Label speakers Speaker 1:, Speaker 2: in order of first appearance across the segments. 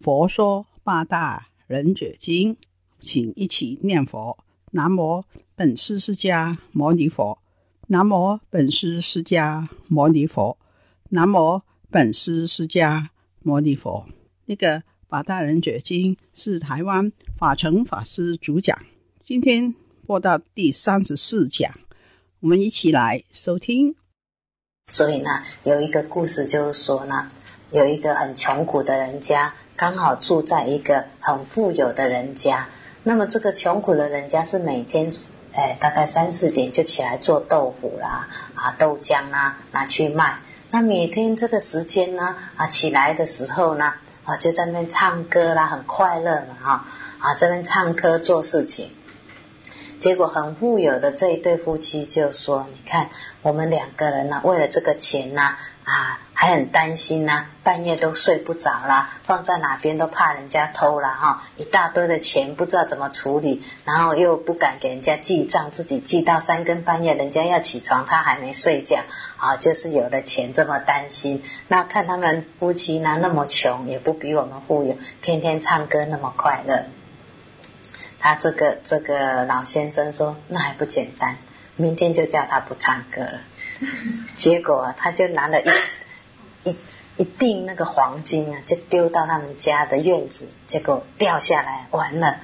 Speaker 1: 佛说八大人觉经，请一起念佛。南无本师释迦牟尼佛，南无本师释迦牟尼佛，南无本师释迦牟尼佛。那个《八大人觉经》是台湾法成法师主讲，今天播到第三十四讲，我们一起来收听。
Speaker 2: 所以呢，有一个故事，就是说呢，有一个很穷苦的人家。刚好住在一个很富有的人家，那么这个穷苦的人家是每天，哎，大概三四点就起来做豆腐啦，啊，豆浆啊，拿去卖。那每天这个时间呢，啊，起来的时候呢，啊，就在那唱歌啦，很快乐嘛，哈，啊，在那唱歌做事情。结果很富有的这一对夫妻就说：“你看，我们两个人呢，为了这个钱呢，啊。”还很担心呐，半夜都睡不着啦，放在哪边都怕人家偷了哈，一大堆的钱不知道怎么处理，然后又不敢给人家记账，自己记到三更半夜，人家要起床他还没睡觉啊，就是有了钱这么担心。那看他们夫妻呢那么穷，也不比我们富有，天天唱歌那么快乐。他这个这个老先生说，那还不简单，明天就叫他不唱歌了。结果啊，他就拿了一。一定那个黄金啊，就丢到他们家的院子，结果掉下来，完了，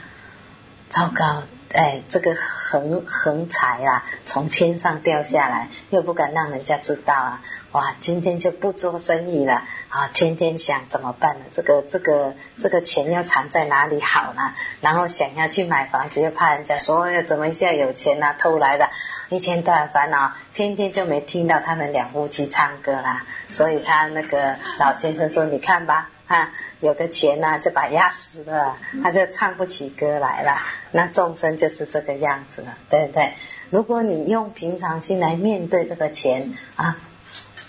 Speaker 2: 糟糕。哎，这个横横财啊，从天上掉下来，又不敢让人家知道啊！哇，今天就不做生意了啊！天天想怎么办呢？这个这个这个钱要藏在哪里好呢？然后想要去买房子，又怕人家说要怎么一下有钱呢？偷来的，一天到晚烦恼，天天就没听到他们两夫妻唱歌啦。所以他那个老先生说：“你看吧。”啊，有的钱呢，就把压死了，他就唱不起歌来了。那众生就是这个样子了，对不对？如果你用平常心来面对这个钱啊。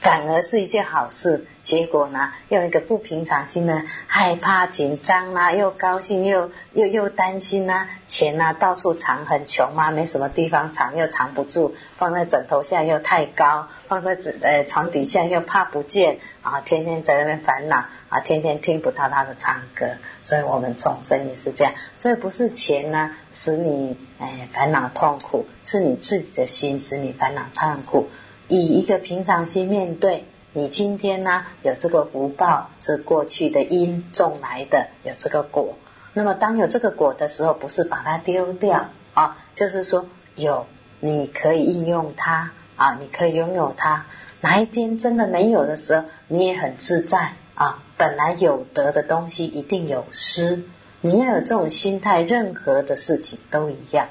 Speaker 2: 反而是一件好事。结果呢，用一个不平常心呢，害怕、紧张啦，又高兴，又又又担心呐，钱呐到处藏，很穷嘛，没什么地方藏，又藏不住，放在枕头下又太高，放在呃床底下又怕不见啊，天天在那边烦恼啊，天天听不到他的唱歌。所以我们众生也是这样，所以不是钱呢使你哎烦恼痛苦，是你自己的心使你烦恼痛苦。以一个平常心面对你今天呢，有这个福报是过去的因种来的，有这个果。那么当有这个果的时候，不是把它丢掉啊，就是说有，你可以应用它啊，你可以拥有它。哪一天真的没有的时候，你也很自在啊。本来有得的东西一定有失，你要有这种心态，任何的事情都一样，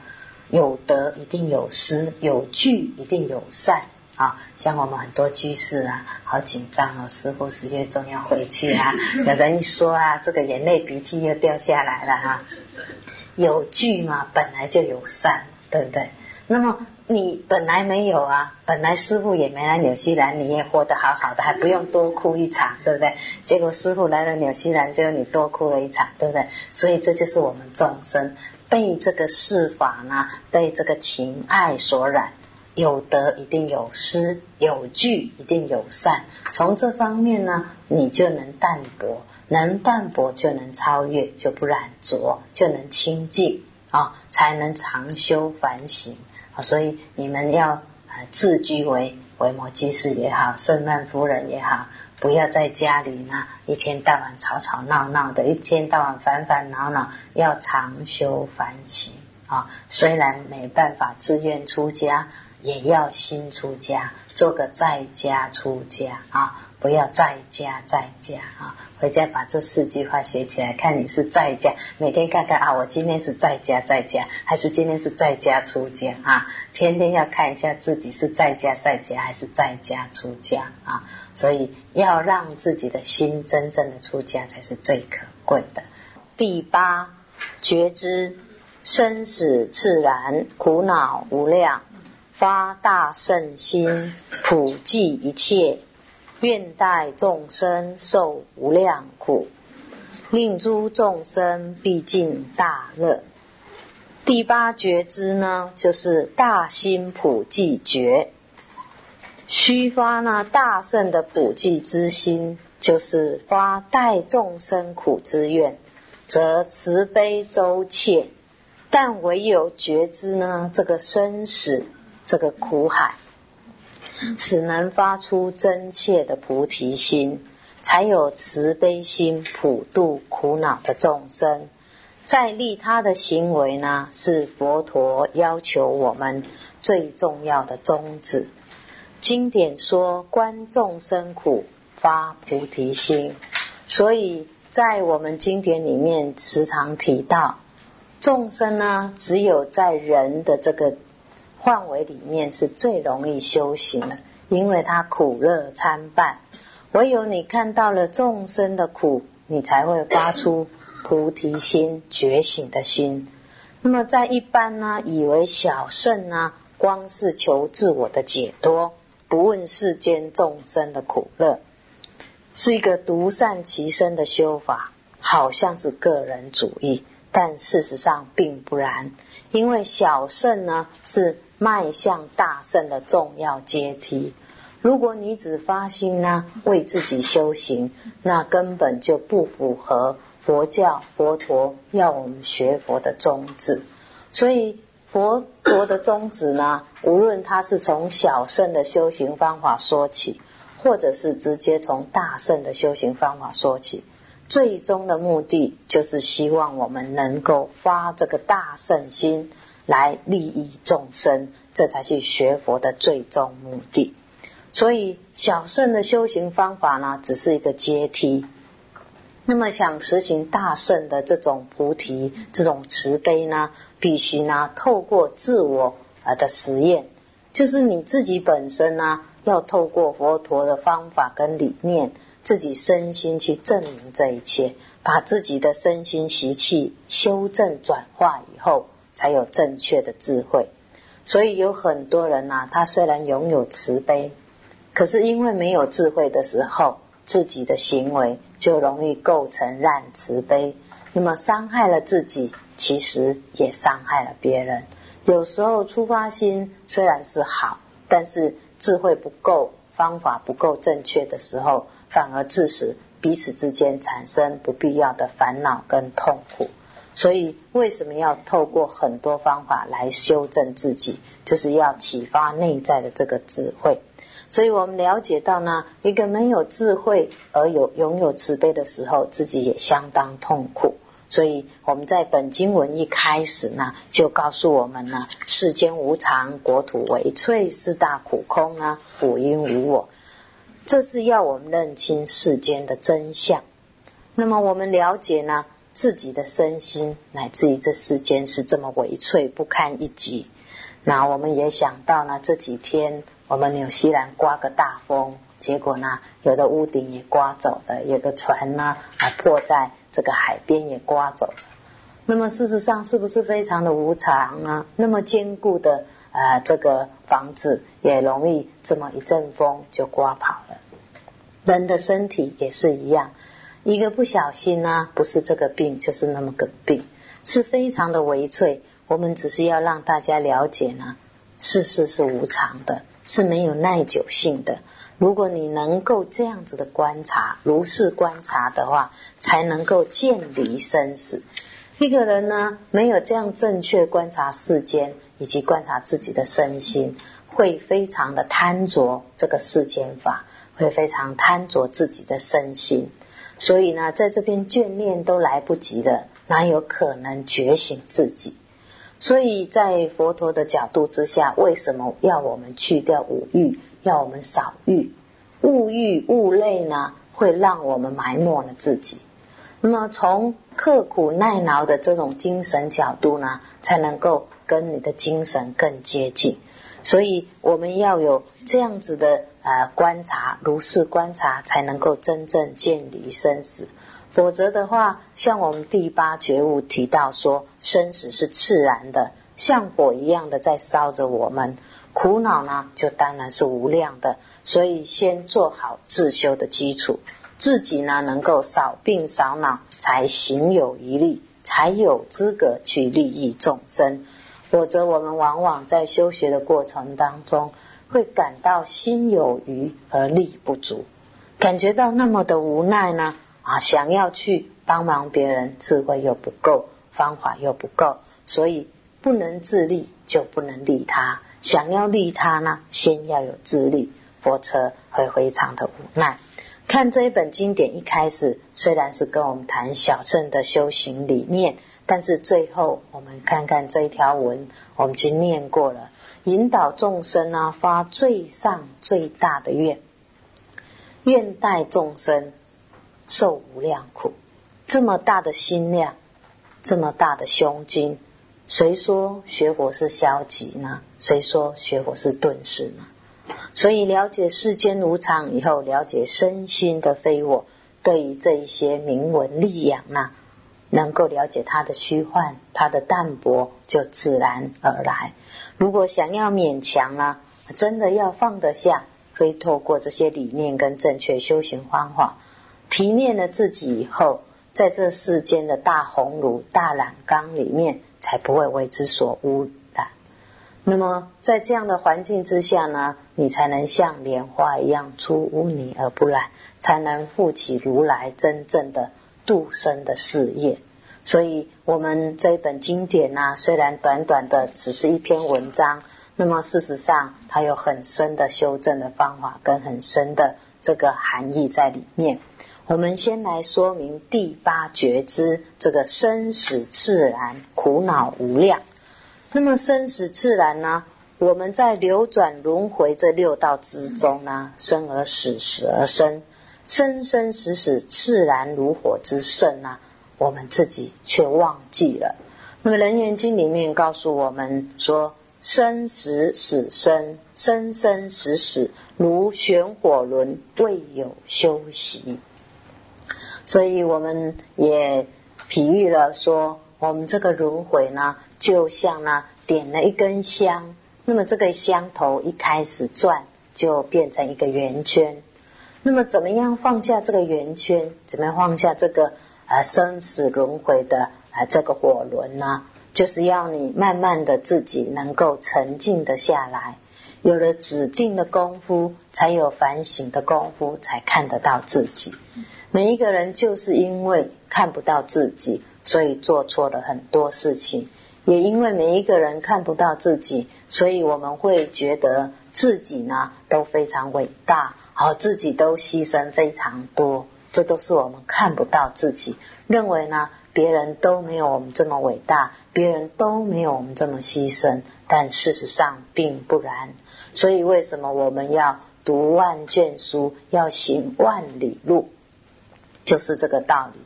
Speaker 2: 有得一定有失，有聚一定有散。啊，像我们很多居士啊，好紧张啊！师傅十月中要回去啊，有人一说啊，这个眼泪鼻涕又掉下来了啊。有聚嘛，本来就有散，对不对？那么你本来没有啊，本来师傅也没来纽西兰，你也活得好好的，还不用多哭一场，对不对？结果师傅来了纽西兰，就你多哭了一场，对不对？所以这就是我们众生被这个世法呢，被这个情爱所染。有得一定有失，有聚一定有散。从这方面呢，你就能淡泊，能淡泊就能超越，就不染浊，就能清净啊，才能长修反省啊。所以你们要自居为为摩居士也好，圣曼夫人也好，不要在家里呢一天到晚吵吵闹闹的，一天到晚烦烦恼恼，要常修反省啊。虽然没办法自愿出家。也要心出家，做个在家出家啊！不要在家在家啊！回家把这四句话写起来，看你是在家，每天看看啊，我今天是在家在家，还是今天是在家出家啊？天天要看一下自己是在家在家，还是在家出家啊？所以要让自己的心真正的出家，才是最可贵的。第八，觉知生死自然，苦恼无量。发大圣心，普济一切，愿代众生受无量苦，令诸众生毕竟大乐。第八觉知呢，就是大心普济觉。须发呢，大圣的普济之心，就是发代众生苦之愿，则慈悲周切。但唯有觉知呢，这个生死。这个苦海，使能发出真切的菩提心，才有慈悲心普度苦恼的众生。在利他的行为呢，是佛陀要求我们最重要的宗旨。经典说：“观众生苦，发菩提心。”所以在我们经典里面时常提到，众生呢，只有在人的这个。范围里面是最容易修行的，因为它苦乐参半。唯有你看到了众生的苦，你才会发出菩提心、觉醒的心。那么在一般呢，以为小圣呢，光是求自我的解脱，不问世间众生的苦乐，是一个独善其身的修法，好像是个人主义，但事实上并不然，因为小圣呢是。迈向大圣的重要阶梯。如果你只发心呢，为自己修行，那根本就不符合佛教佛陀要我们学佛的宗旨。所以，佛陀的宗旨呢，无论他是从小圣的修行方法说起，或者是直接从大圣的修行方法说起，最终的目的就是希望我们能够发这个大圣心。来利益众生，这才是学佛的最终目的。所以，小圣的修行方法呢，只是一个阶梯。那么，想实行大圣的这种菩提、这种慈悲呢，必须呢，透过自我啊的实验，就是你自己本身呢，要透过佛陀的方法跟理念，自己身心去证明这一切，把自己的身心习气修正转化以后。才有正确的智慧，所以有很多人呐，他虽然拥有慈悲，可是因为没有智慧的时候，自己的行为就容易构成滥慈悲，那么伤害了自己，其实也伤害了别人。有时候出发心虽然是好，但是智慧不够，方法不够正确的时候，反而致使彼此之间产生不必要的烦恼跟痛苦。所以，为什么要透过很多方法来修正自己？就是要启发内在的这个智慧。所以我们了解到呢，一个没有智慧而有拥有慈悲的时候，自己也相当痛苦。所以我们在本经文一开始呢，就告诉我们呢：世间无常，国土为脆，四大苦空啊，五因无我。这是要我们认清世间的真相。那么我们了解呢？自己的身心，乃至于这世间是这么微脆不堪一击。那我们也想到呢，这几天我们纽西兰刮个大风，结果呢，有的屋顶也刮走了，有的船呢还破在这个海边也刮走了。那么事实上是不是非常的无常呢？那么坚固的啊这个房子也容易这么一阵风就刮跑了，人的身体也是一样。一个不小心呢，不是这个病，就是那么个病，是非常的危脆。我们只是要让大家了解呢，世事是无常的，是没有耐久性的。如果你能够这样子的观察，如是观察的话，才能够渐离生死。一个人呢，没有这样正确观察世间，以及观察自己的身心，会非常的贪着这个世间法，会非常贪着自己的身心。所以呢，在这边眷恋都来不及了，哪有可能觉醒自己？所以在佛陀的角度之下，为什么要我们去掉五欲，要我们少欲？物欲、物累呢，会让我们埋没了自己。那么，从刻苦耐劳的这种精神角度呢，才能够跟你的精神更接近。所以我们要有这样子的呃观察，如是观察才能够真正见离生死。否则的话，像我们第八觉悟提到说，生死是自然的，像火一样的在烧着我们。苦恼呢，就当然是无量的。所以先做好自修的基础，自己呢能够少病少恼，才行有一力，才有资格去利益众生。否则，我们往往在修学的过程当中，会感到心有余而力不足，感觉到那么的无奈呢。啊，想要去帮忙别人，智慧又不够，方法又不够，所以不能自立就不能利他。想要利他呢，先要有自立，否则会非常的无奈。看这一本经典一开始，虽然是跟我们谈小乘的修行理念。但是最后，我们看看这一条文，我们已经念过了。引导众生啊，发最上最大的愿，愿代众生受无量苦。这么大的心量，这么大的胸襟，谁说学佛是消极呢？谁说学佛是顿失呢？所以了解世间无常以后，了解身心的非我，对于这一些名文利养呢？能够了解他的虚幻，他的淡泊就自然而然。如果想要勉强啊，真的要放得下，可以透过这些理念跟正确修行方法，提炼了自己以后，在这世间的大红炉、大染缸里面，才不会为之所污染。那么，在这样的环境之下呢，你才能像莲花一样出污泥而不染，才能负起如来真正的度生的事业。所以，我们这一本经典呢，虽然短短的只是一篇文章，那么事实上它有很深的修正的方法跟很深的这个含义在里面。我们先来说明第八觉知这个生死自然苦恼无量。那么生死自然呢？我们在流转轮回这六道之中呢，生而死，死而生，生生死死，自然如火之盛啊。我们自己却忘记了。那么《楞严经》里面告诉我们说：“生死死生，生生死死，如旋火轮，未有休息。”所以我们也比喻了说，我们这个轮回呢，就像呢点了一根香。那么这个香头一开始转，就变成一个圆圈。那么怎么样放下这个圆圈？怎么样放下这个？而生死轮回的啊，这个火轮呢，就是要你慢慢的自己能够沉静的下来，有了指定的功夫，才有反省的功夫，才看得到自己。每一个人就是因为看不到自己，所以做错了很多事情；，也因为每一个人看不到自己，所以我们会觉得自己呢都非常伟大，好自己都牺牲非常多。这都是我们看不到自己，认为呢，别人都没有我们这么伟大，别人都没有我们这么牺牲，但事实上并不然。所以，为什么我们要读万卷书，要行万里路，就是这个道理。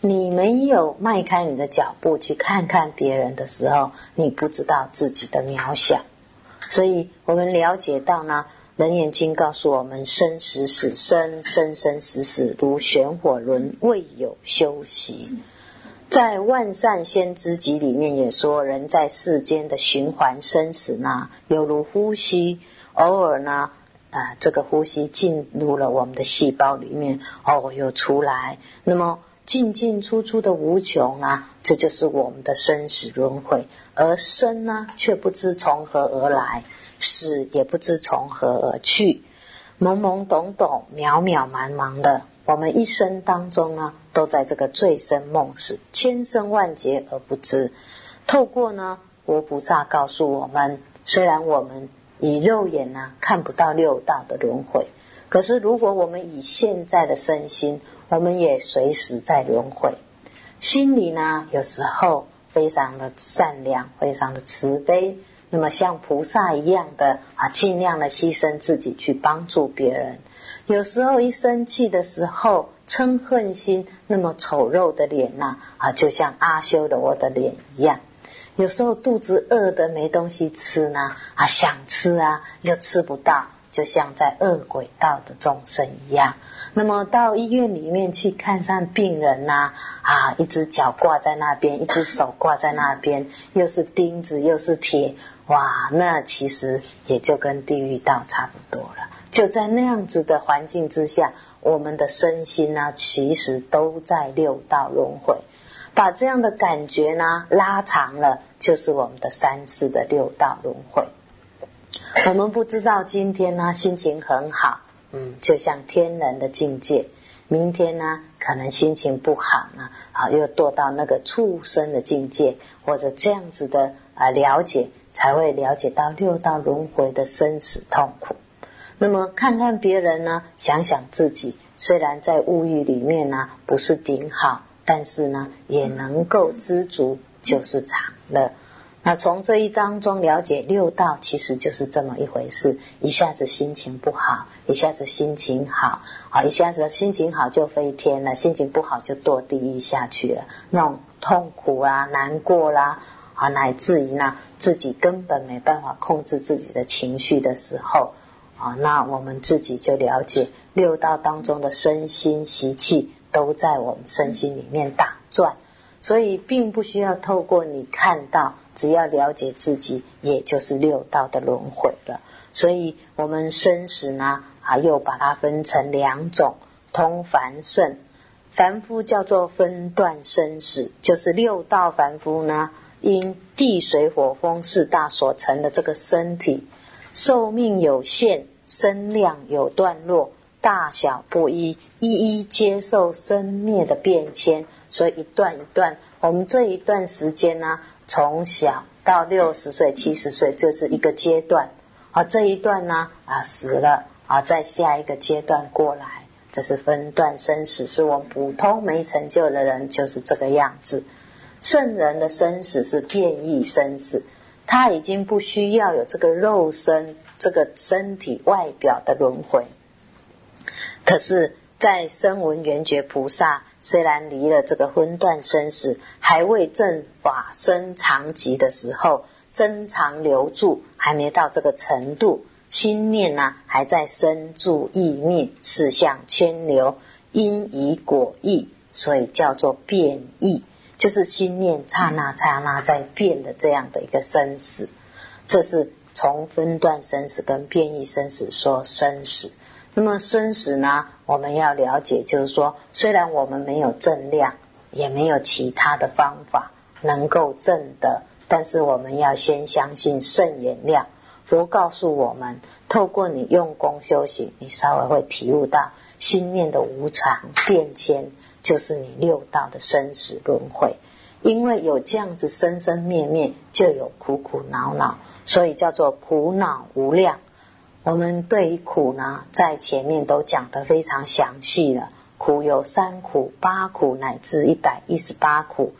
Speaker 2: 你没有迈开你的脚步去看看别人的时候，你不知道自己的渺小。所以我们了解到呢。楞严经告诉我们：生死死生，生生死死如旋火轮，未有休息。在万善先知集里面也说，人在世间的循环生死呢，犹如呼吸，偶尔呢，啊，这个呼吸进入了我们的细胞里面，哦，又出来，那么进进出出的无穷啊，这就是我们的生死轮回。而生呢，却不知从何而来。死也不知从何而去，懵懵懂懂、渺渺茫茫的，我们一生当中呢，都在这个醉生梦死、千生万劫而不知。透过呢，佛菩萨告诉我们，虽然我们以肉眼呢看不到六道的轮回，可是如果我们以现在的身心，我们也随时在轮回。心里呢，有时候非常的善良，非常的慈悲。那么像菩萨一样的啊，尽量的牺牲自己去帮助别人。有时候一生气的时候，嗔恨心那么丑陋的脸呐啊，就像阿修罗的脸一样。有时候肚子饿得没东西吃呢啊，想吃啊又吃不到，就像在饿鬼道的众生一样。那么到医院里面去看上病人呐啊，一只脚挂在那边，一只手挂在那边，又是钉子又是铁。哇，那其实也就跟地狱道差不多了。就在那样子的环境之下，我们的身心呢，其实都在六道轮回。把这样的感觉呢拉长了，就是我们的三世的六道轮回。我们不知道今天呢心情很好，嗯，就像天人的境界；明天呢可能心情不好呢，啊，又堕到那个畜生的境界，或者这样子的啊了解。才会了解到六道轮回的生死痛苦。那么看看别人呢，想想自己。虽然在物欲里面呢不是顶好，但是呢也能够知足就是常乐。那从这一当中了解六道，其实就是这么一回事。一下子心情不好，一下子心情好啊，一下子心情好就飞天了，心情不好就堕地狱下去了。那种痛苦啊，难过啦。啊，乃至于呢，自己根本没办法控制自己的情绪的时候，啊，那我们自己就了解六道当中的身心习气都在我们身心里面打转，所以并不需要透过你看到，只要了解自己，也就是六道的轮回了。所以，我们生死呢，啊，又把它分成两种：通凡圣，凡夫叫做分段生死，就是六道凡夫呢。因地水火风四大所成的这个身体，寿命有限，身量有段落，大小不一，一一接受生灭的变迁，所以一段一段，我们这一段时间呢，从小到六十岁、七十岁，这是一个阶段，啊，这一段呢，啊，死了啊，在下一个阶段过来，这是分段生死，是我们普通没成就的人就是这个样子。圣人的生死是变异生死，他已经不需要有这个肉身、这个身体外表的轮回。可是，在声闻缘觉菩萨虽然离了这个昏断生死，还未证法身长吉的时候，真常留住还没到这个程度，心念呢还在生住意灭，四相牵留，因以果意，所以叫做变异。就是心念刹那刹那在变的这样的一个生死，这是从分段生死跟变异生死说生死。那么生死呢，我们要了解，就是说，虽然我们没有正量，也没有其他的方法能够正得，但是我们要先相信圣言量。佛告诉我们，透过你用功修行，你稍微会体悟到心念的无常变迁。就是你六道的生死轮回，因为有这样子生生灭灭，就有苦苦恼恼，所以叫做苦恼无量。我们对于苦呢，在前面都讲得非常详细了，苦有三苦、八苦乃至一百一十八苦；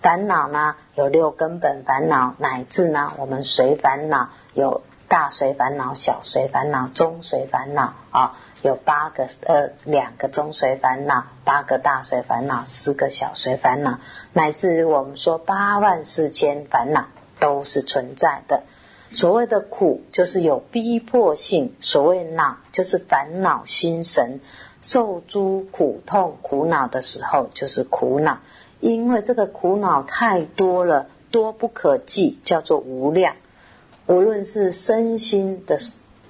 Speaker 2: 烦恼呢，有六根本烦恼乃至呢，我们随烦恼有大随烦恼、小随烦恼、中随烦恼啊。有八个，呃，两个中随烦恼，八个大随烦恼，四个小随烦恼，乃至于我们说八万四千烦恼都是存在的。所谓的苦，就是有逼迫性；所谓恼，就是烦恼心神受诸苦痛苦恼的时候，就是苦恼。因为这个苦恼太多了，多不可计，叫做无量。无论是身心的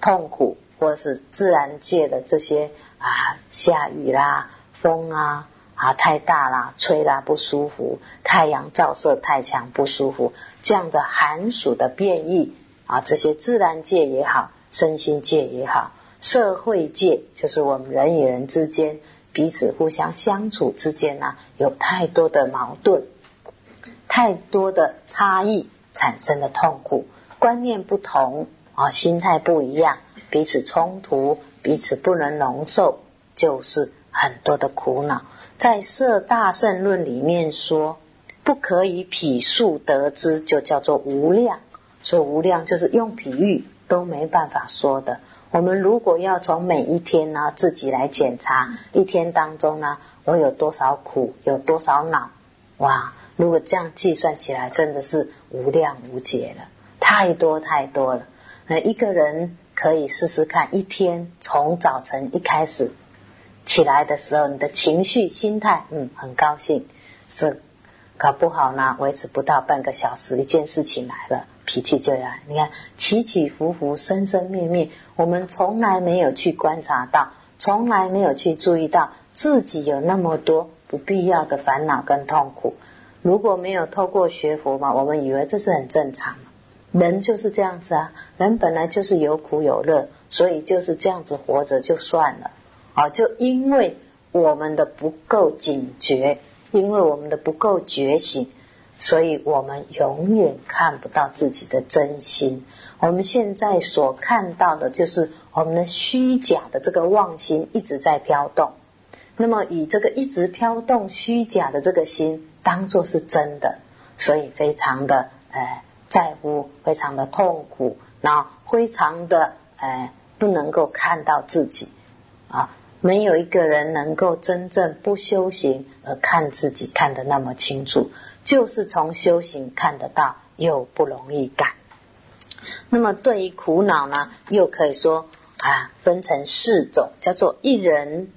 Speaker 2: 痛苦。或是自然界的这些啊，下雨啦，风啊啊太大啦、吹啦不舒服，太阳照射太强不舒服。这样的寒暑的变异啊，这些自然界也好，身心界也好，社会界就是我们人与人之间彼此互相相处之间呢，有太多的矛盾，太多的差异产生的痛苦，观念不同啊，心态不一样。彼此冲突，彼此不能容受，就是很多的苦恼。在《色大圣论》里面说，不可以匹数得知，就叫做无量。说无量就是用比喻都没办法说的。我们如果要从每一天呢自己来检查，一天当中呢我有多少苦，有多少恼，哇！如果这样计算起来，真的是无量无解了，太多太多了。那一个人。可以试试看，一天从早晨一开始起来的时候，你的情绪、心态，嗯，很高兴，是搞不好呢，维持不到半个小时，一件事情来了，脾气就来。你看起起伏伏、生生灭灭，我们从来没有去观察到，从来没有去注意到自己有那么多不必要的烦恼跟痛苦。如果没有透过学佛嘛，我们以为这是很正常。人就是这样子啊，人本来就是有苦有乐，所以就是这样子活着就算了。啊。就因为我们的不够警觉，因为我们的不够觉醒，所以我们永远看不到自己的真心。我们现在所看到的就是我们的虚假的这个妄心一直在飘动。那么以这个一直飘动虚假的这个心当做是真的，所以非常的哎。在乎非常的痛苦，然后非常的哎，不能够看到自己，啊，没有一个人能够真正不修行而看自己看得那么清楚，就是从修行看得到又不容易改。那么对于苦恼呢，又可以说啊，分成四种，叫做一人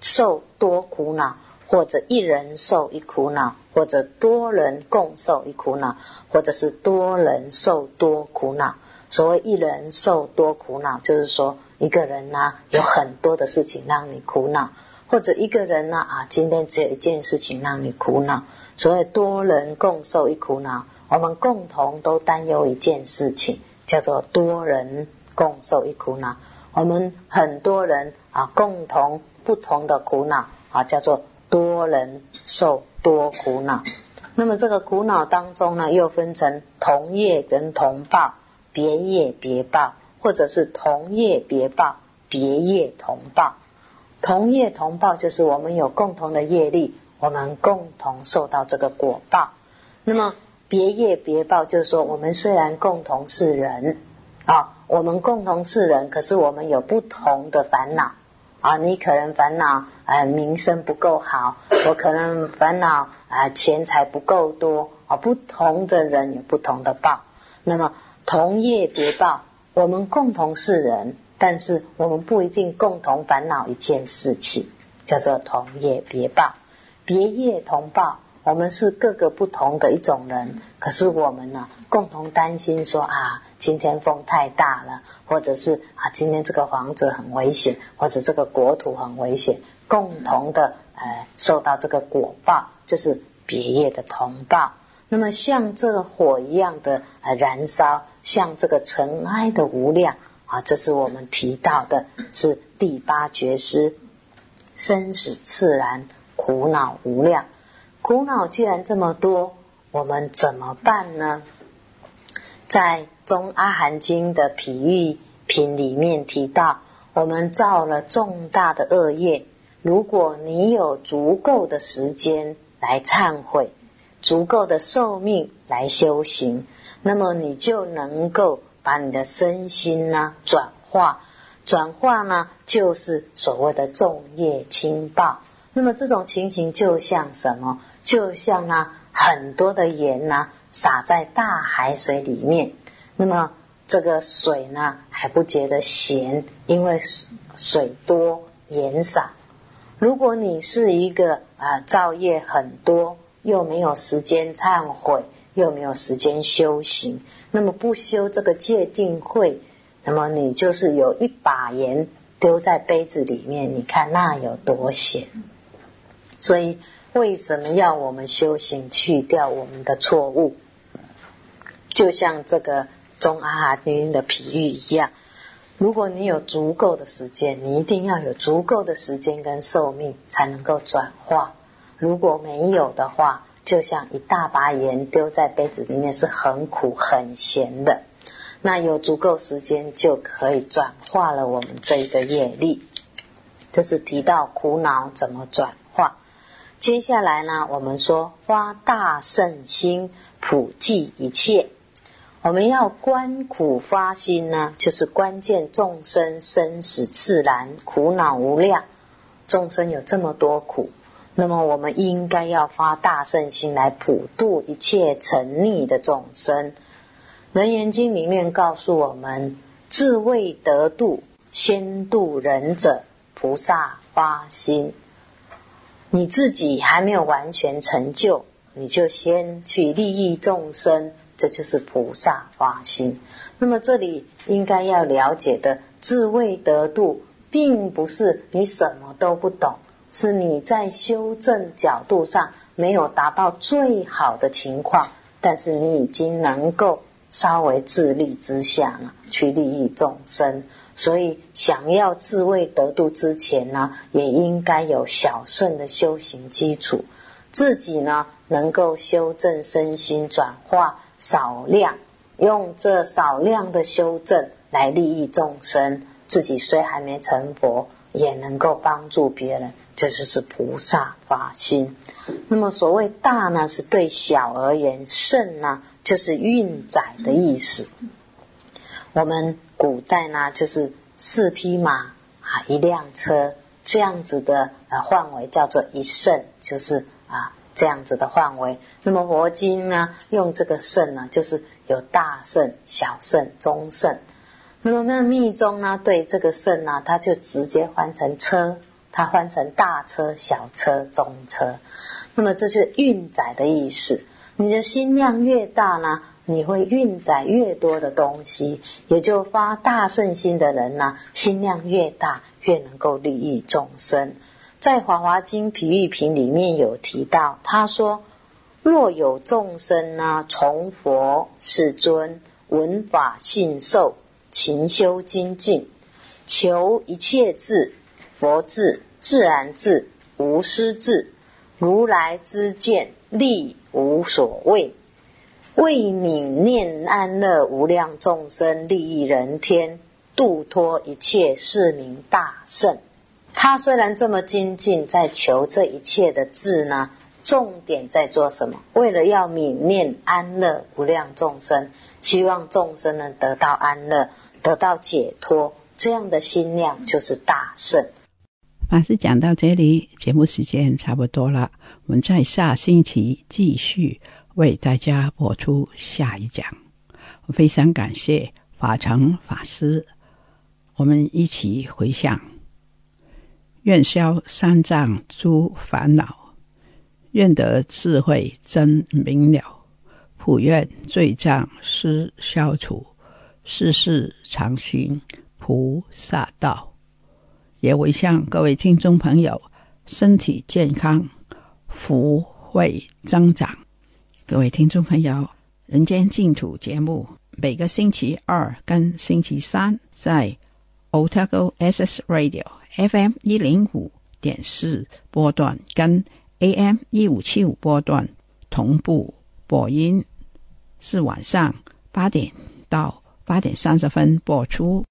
Speaker 2: 受多苦恼。或者一人受一苦恼，或者多人共受一苦恼，或者是多人受多苦恼。所谓一人受多苦恼，就是说一个人呢有很多的事情让你苦恼，或者一个人呢啊，今天只有一件事情让你苦恼。所谓多人共受一苦恼，我们共同都担忧一件事情，叫做多人共受一苦恼。我们很多人啊，共同不同的苦恼啊，叫做。多人受多苦恼，那么这个苦恼当中呢，又分成同业跟同报、别业别报，或者是同业别报、别业同报、同业同报，就是我们有共同的业力，我们共同受到这个果报。那么别业别报，就是说我们虽然共同是人，啊，我们共同是人，可是我们有不同的烦恼，啊，你可能烦恼。呃，名声不够好，我可能烦恼啊，钱财不够多啊。不同的人有不同的报，那么同业别报，我们共同是人，但是我们不一定共同烦恼一件事情，叫做同业别报。别业同报，我们是各个不同的一种人，可是我们呢，共同担心说啊。今天风太大了，或者是啊，今天这个房子很危险，或者这个国土很危险，共同的呃受到这个果报，就是别业的同报。那么像这个火一样的呃燃烧，像这个尘埃的无量啊，这是我们提到的是第八觉师，生死自然苦恼无量，苦恼既然这么多，我们怎么办呢？在中阿含经的比喻品里面提到，我们造了重大的恶业。如果你有足够的时间来忏悔，足够的寿命来修行，那么你就能够把你的身心呢转化。转化呢，就是所谓的重业轻报。那么这种情形就像什么？就像呢，很多的盐呢撒在大海水里面。那么这个水呢还不觉得咸，因为水多盐少。如果你是一个啊造业很多，又没有时间忏悔，又没有时间修行，那么不修这个戒定慧，那么你就是有一把盐丢在杯子里面，你看那有多咸。所以为什么要我们修行去掉我们的错误？就像这个。中阿哈丁的比喻一样，如果你有足够的时间，你一定要有足够的时间跟寿命才能够转化。如果没有的话，就像一大把盐丢在杯子里面，是很苦很咸的。那有足够时间就可以转化了。我们这一个业力，这是提到苦恼怎么转化。接下来呢，我们说发大圣心，普济一切。我们要观苦发心呢，就是关键众生生死自然苦恼无量，众生有这么多苦，那么我们应该要发大圣心来普度一切沉溺的众生。《楞严经》里面告诉我们：自为得度，先度人者，菩萨发心。你自己还没有完全成就，你就先去利益众生。这就是菩萨发心。那么这里应该要了解的，自位得度，并不是你什么都不懂，是你在修正角度上没有达到最好的情况，但是你已经能够稍微自利之下了，去利益众生。所以想要自位得度之前呢，也应该有小圣的修行基础，自己呢能够修正身心转化。少量用这少量的修正来利益众生，自己虽还没成佛，也能够帮助别人，这就是菩萨发心。那么所谓大呢，是对小而言；盛呢，就是运载的意思。我们古代呢，就是四匹马啊，一辆车这样子的呃范围叫做一盛，就是。这样子的范围，那么佛经呢，用这个肾呢，就是有大肾、小肾、中肾。那么那密宗呢，对这个肾呢，它就直接换成车，它换成大车、小车、中车。那么这就是运载的意思。你的心量越大呢，你会运载越多的东西。也就发大胜心的人呢，心量越大，越能够利益众生。在《华华经·皮玉平》里面有提到，他说：“若有众生呢，从佛世尊闻法信受，勤修精进，求一切智、佛智、自然智、无私智，如来之见力无所谓，为泯念安乐无量众生，利益人天，度脱一切世民大圣。”他虽然这么精进，在求这一切的智呢，重点在做什么？为了要泯念安乐无量众生，希望众生能得到安乐，得到解脱，这样的心量就是大圣。
Speaker 1: 法师讲到这里，节目时间差不多了，我们在下星期继续为大家播出下一讲。我非常感谢法成法师，我们一起回想。愿消三障诸烦恼，愿得智慧真明了。普愿罪障失消除，世世常行菩萨道。也为向各位听众朋友身体健康、福慧增长。各位听众朋友，人间净土节目每个星期二跟星期三在 Otago S S Radio。FM 一零五点四波段跟 AM 一五七五波段同步播音，是晚上八点到八点三十分播出。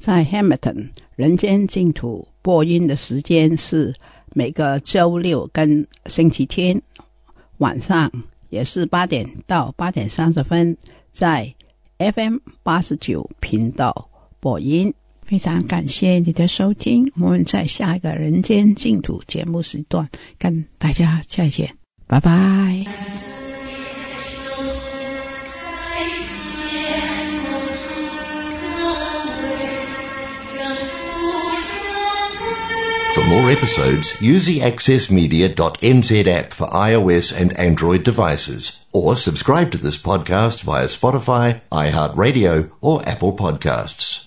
Speaker 1: 在 Hamilton 人间净土播音的时间是每个周六跟星期天晚上，也是八点到八点三十分，在 FM 八十九频道播音。非常感谢你的收听，我们在下一个人间净土节目时段跟大家再见，拜拜。
Speaker 3: For more episodes, use the accessmedia.nz app for iOS and Android devices, or subscribe to this podcast via Spotify, iHeartRadio, or Apple Podcasts.